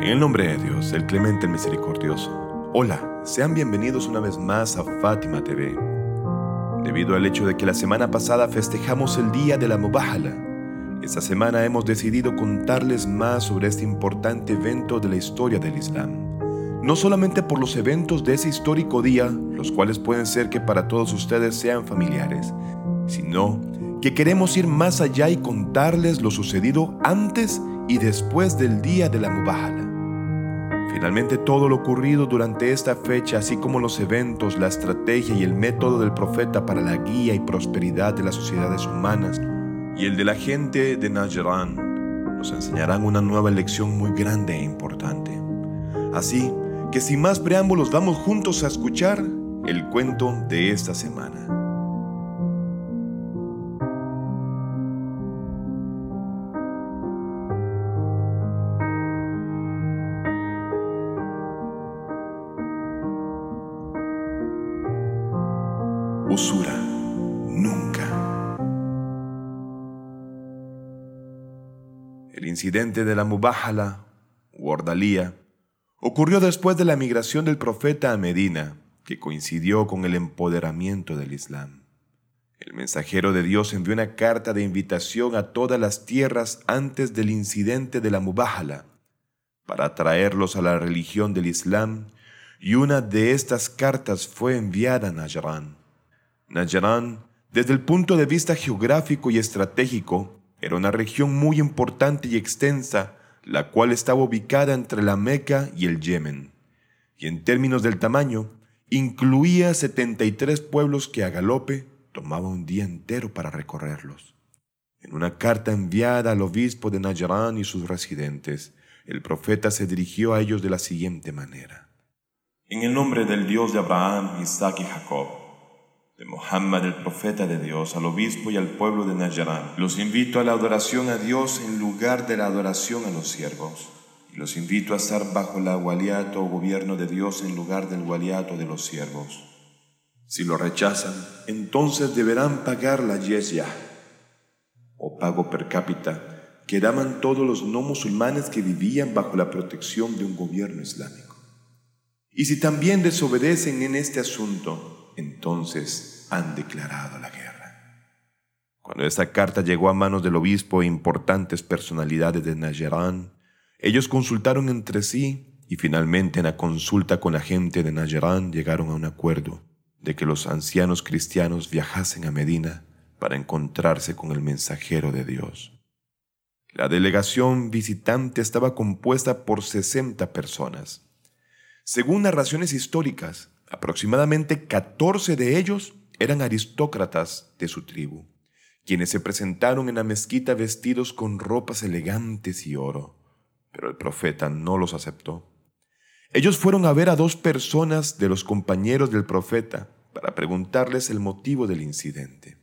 En el nombre de Dios, el clemente, el misericordioso. Hola, sean bienvenidos una vez más a Fátima TV. Debido al hecho de que la semana pasada festejamos el Día de la Mubahala, esta semana hemos decidido contarles más sobre este importante evento de la historia del Islam. No solamente por los eventos de ese histórico día, los cuales pueden ser que para todos ustedes sean familiares, sino que queremos ir más allá y contarles lo sucedido antes y después del día de la Mubahala. Finalmente todo lo ocurrido durante esta fecha, así como los eventos, la estrategia y el método del profeta para la guía y prosperidad de las sociedades humanas y el de la gente de Najran, nos enseñarán una nueva lección muy grande e importante. Así que sin más preámbulos vamos juntos a escuchar el cuento de esta semana. Usura, nunca. El incidente de la Mubahala, Ordalía, ocurrió después de la migración del profeta a Medina, que coincidió con el empoderamiento del Islam. El mensajero de Dios envió una carta de invitación a todas las tierras antes del incidente de la Mubahala, para atraerlos a la religión del Islam, y una de estas cartas fue enviada a Najran. Najran, desde el punto de vista geográfico y estratégico, era una región muy importante y extensa, la cual estaba ubicada entre la Meca y el Yemen, y en términos del tamaño, incluía 73 pueblos que a galope tomaba un día entero para recorrerlos. En una carta enviada al obispo de Najran y sus residentes, el profeta se dirigió a ellos de la siguiente manera. En el nombre del Dios de Abraham, Isaac y Jacob, de Muhammad el profeta de Dios, al obispo y al pueblo de Najran. Los invito a la adoración a Dios en lugar de la adoración a los siervos. Y los invito a estar bajo el waliato o gobierno de Dios en lugar del waliato de los siervos. Si lo rechazan, entonces deberán pagar la yesya, o pago per cápita, que daban todos los no musulmanes que vivían bajo la protección de un gobierno islámico. Y si también desobedecen en este asunto, entonces han declarado la guerra. Cuando esta carta llegó a manos del obispo e importantes personalidades de Najarán, ellos consultaron entre sí y finalmente en la consulta con la gente de Najarán llegaron a un acuerdo de que los ancianos cristianos viajasen a Medina para encontrarse con el mensajero de Dios. La delegación visitante estaba compuesta por 60 personas. Según narraciones históricas, Aproximadamente 14 de ellos eran aristócratas de su tribu, quienes se presentaron en la mezquita vestidos con ropas elegantes y oro, pero el profeta no los aceptó. Ellos fueron a ver a dos personas de los compañeros del profeta para preguntarles el motivo del incidente.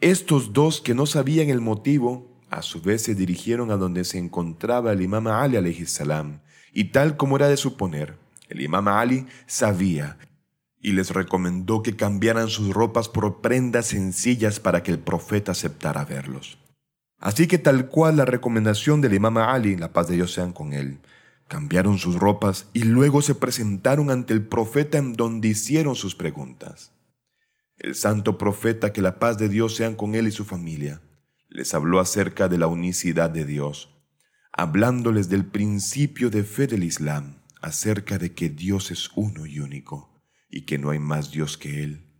Estos dos que no sabían el motivo, a su vez se dirigieron a donde se encontraba el imam Ali salam, y tal como era de suponer, el imam Ali sabía y les recomendó que cambiaran sus ropas por prendas sencillas para que el profeta aceptara verlos. Así que tal cual la recomendación del imam Ali, la paz de Dios sean con él, cambiaron sus ropas y luego se presentaron ante el profeta en donde hicieron sus preguntas. El santo profeta, que la paz de Dios sean con él y su familia, les habló acerca de la unicidad de Dios, hablándoles del principio de fe del Islam acerca de que Dios es uno y único y que no hay más Dios que Él.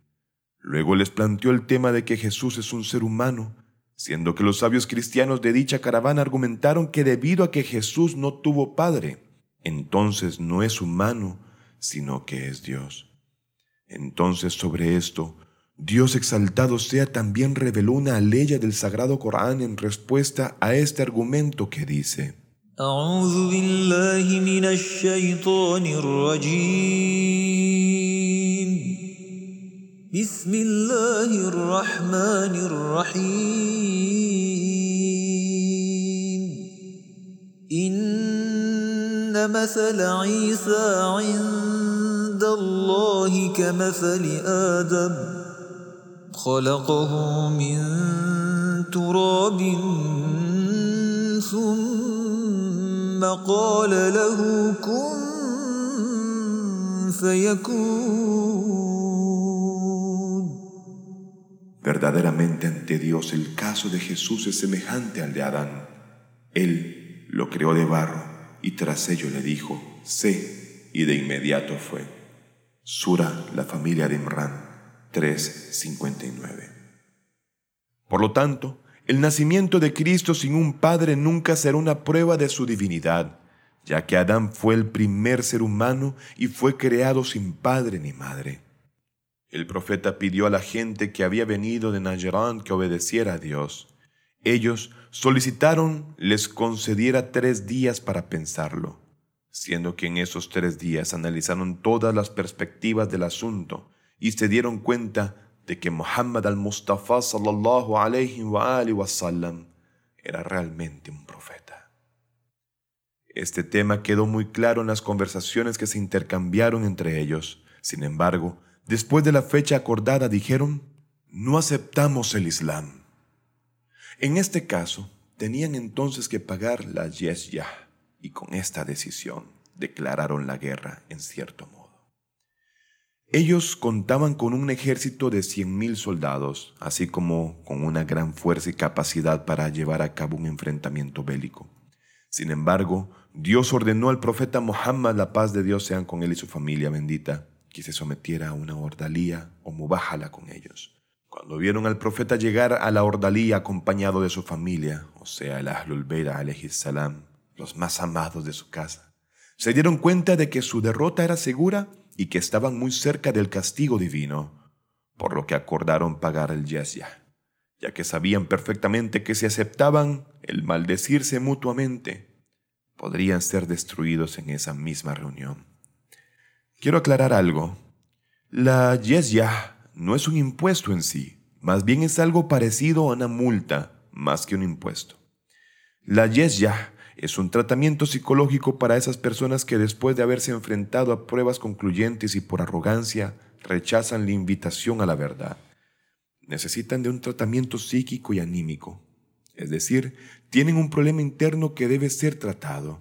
Luego les planteó el tema de que Jesús es un ser humano, siendo que los sabios cristianos de dicha caravana argumentaron que debido a que Jesús no tuvo padre, entonces no es humano, sino que es Dios. Entonces sobre esto, Dios exaltado sea también reveló una ley del Sagrado Corán en respuesta a este argumento que dice, أعوذ بالله من الشيطان الرجيم. بسم الله الرحمن الرحيم. إن مثل عيسى عند الله كمثل آدم. خلقه من تراب ثم ثم قال له كن فيكون Verdaderamente ante Dios el caso de Jesús es semejante al de Adán. Él lo creó de barro y tras ello le dijo, sé, y de inmediato fue. Sura, la familia de Imran, 3.59. Por lo tanto, el nacimiento de Cristo sin un padre nunca será una prueba de su divinidad, ya que Adán fue el primer ser humano y fue creado sin padre ni madre. El profeta pidió a la gente que había venido de Najran que obedeciera a Dios. Ellos solicitaron les concediera tres días para pensarlo, siendo que en esos tres días analizaron todas las perspectivas del asunto y se dieron cuenta de que Muhammad al-Mustafa sallallahu alayhi wa alihi wasallam era realmente un profeta. Este tema quedó muy claro en las conversaciones que se intercambiaron entre ellos. Sin embargo, después de la fecha acordada dijeron, no aceptamos el Islam. En este caso, tenían entonces que pagar la yesyah y con esta decisión declararon la guerra en cierto modo. Ellos contaban con un ejército de 100.000 soldados, así como con una gran fuerza y capacidad para llevar a cabo un enfrentamiento bélico. Sin embargo, Dios ordenó al profeta Muhammad, la paz de Dios sean con él y su familia bendita, que se sometiera a una ordalía o mubájala con ellos. Cuando vieron al profeta llegar a la ordalía acompañado de su familia, o sea, el Ahlul salam, los más amados de su casa, se dieron cuenta de que su derrota era segura y que estaban muy cerca del castigo divino, por lo que acordaron pagar el yesya, ya que sabían perfectamente que si aceptaban el maldecirse mutuamente, podrían ser destruidos en esa misma reunión. Quiero aclarar algo. La yesya no es un impuesto en sí, más bien es algo parecido a una multa más que un impuesto. La yesya es un tratamiento psicológico para esas personas que después de haberse enfrentado a pruebas concluyentes y por arrogancia rechazan la invitación a la verdad. Necesitan de un tratamiento psíquico y anímico, es decir, tienen un problema interno que debe ser tratado.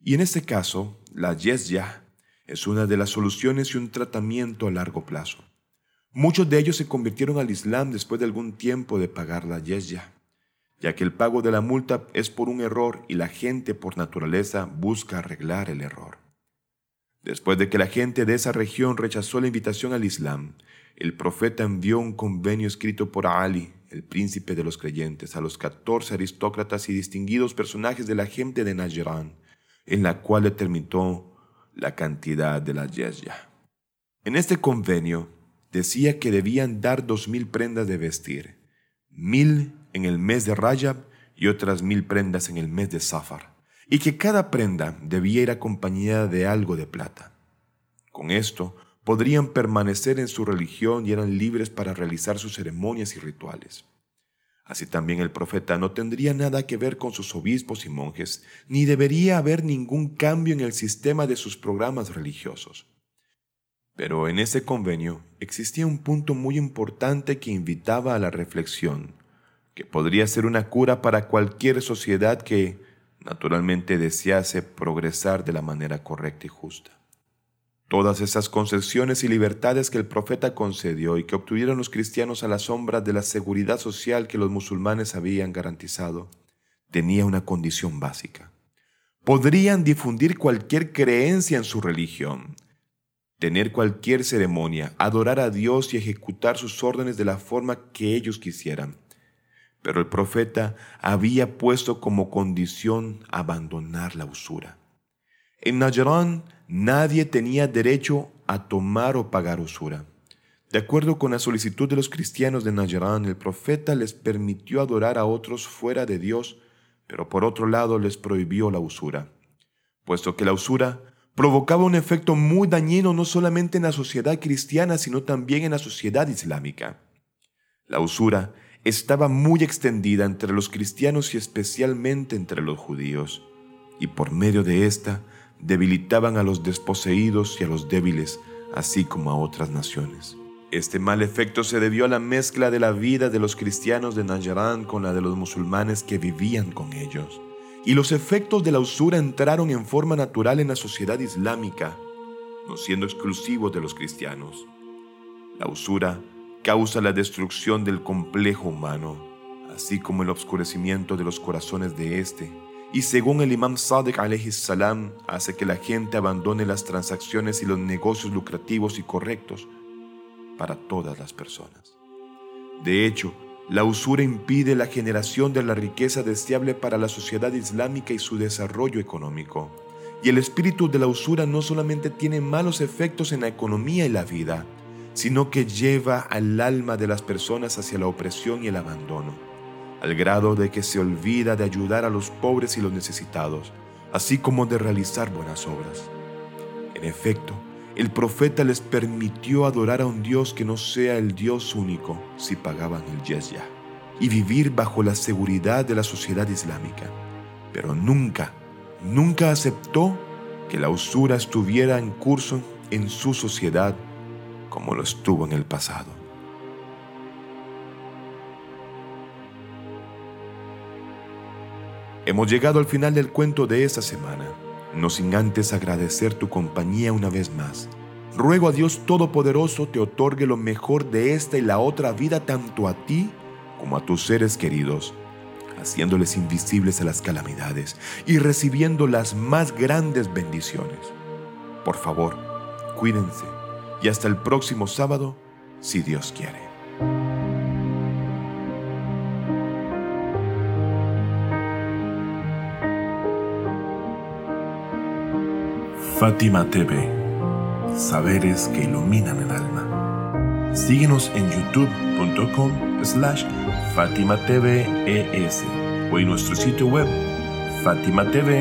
Y en este caso, la yesya es una de las soluciones y un tratamiento a largo plazo. Muchos de ellos se convirtieron al Islam después de algún tiempo de pagar la yesya, ya que el pago de la multa es por un error y la gente por naturaleza busca arreglar el error. Después de que la gente de esa región rechazó la invitación al Islam, el profeta envió un convenio escrito por Ali, el príncipe de los creyentes, a los catorce aristócratas y distinguidos personajes de la gente de Najran, en la cual determinó la cantidad de la yesya. En este convenio decía que debían dar dos mil prendas de vestir, mil en el mes de Rajab y otras mil prendas en el mes de Safar, y que cada prenda debía ir acompañada de algo de plata. Con esto podrían permanecer en su religión y eran libres para realizar sus ceremonias y rituales. Así también el profeta no tendría nada que ver con sus obispos y monjes, ni debería haber ningún cambio en el sistema de sus programas religiosos. Pero en ese convenio existía un punto muy importante que invitaba a la reflexión, que podría ser una cura para cualquier sociedad que, naturalmente, desease progresar de la manera correcta y justa. Todas esas concesiones y libertades que el profeta concedió y que obtuvieron los cristianos a la sombra de la seguridad social que los musulmanes habían garantizado, tenía una condición básica. Podrían difundir cualquier creencia en su religión, tener cualquier ceremonia, adorar a Dios y ejecutar sus órdenes de la forma que ellos quisieran. Pero el profeta había puesto como condición abandonar la usura. En Najran nadie tenía derecho a tomar o pagar usura. De acuerdo con la solicitud de los cristianos de Najran, el profeta les permitió adorar a otros fuera de Dios, pero por otro lado les prohibió la usura, puesto que la usura provocaba un efecto muy dañino no solamente en la sociedad cristiana, sino también en la sociedad islámica. La usura estaba muy extendida entre los cristianos y especialmente entre los judíos, y por medio de esta debilitaban a los desposeídos y a los débiles, así como a otras naciones. Este mal efecto se debió a la mezcla de la vida de los cristianos de Najran con la de los musulmanes que vivían con ellos, y los efectos de la usura entraron en forma natural en la sociedad islámica, no siendo exclusivos de los cristianos. La usura causa la destrucción del complejo humano, así como el obscurecimiento de los corazones de éste, y según el imam Sadiq salam, hace que la gente abandone las transacciones y los negocios lucrativos y correctos para todas las personas. De hecho, la usura impide la generación de la riqueza deseable para la sociedad islámica y su desarrollo económico. Y el espíritu de la usura no solamente tiene malos efectos en la economía y la vida, sino que lleva al alma de las personas hacia la opresión y el abandono, al grado de que se olvida de ayudar a los pobres y los necesitados, así como de realizar buenas obras. En efecto, el profeta les permitió adorar a un Dios que no sea el Dios único si pagaban el jizya y vivir bajo la seguridad de la sociedad islámica. Pero nunca, nunca aceptó que la usura estuviera en curso en su sociedad como lo estuvo en el pasado. Hemos llegado al final del cuento de esta semana no sin antes agradecer tu compañía una vez más. Ruego a Dios Todopoderoso te otorgue lo mejor de esta y la otra vida tanto a ti como a tus seres queridos, haciéndoles invisibles a las calamidades y recibiendo las más grandes bendiciones. Por favor, cuídense y hasta el próximo sábado, si Dios quiere. Fátima TV, saberes que iluminan el alma. Síguenos en youtube.com slash Fátima o en nuestro sitio web fatimatv.es.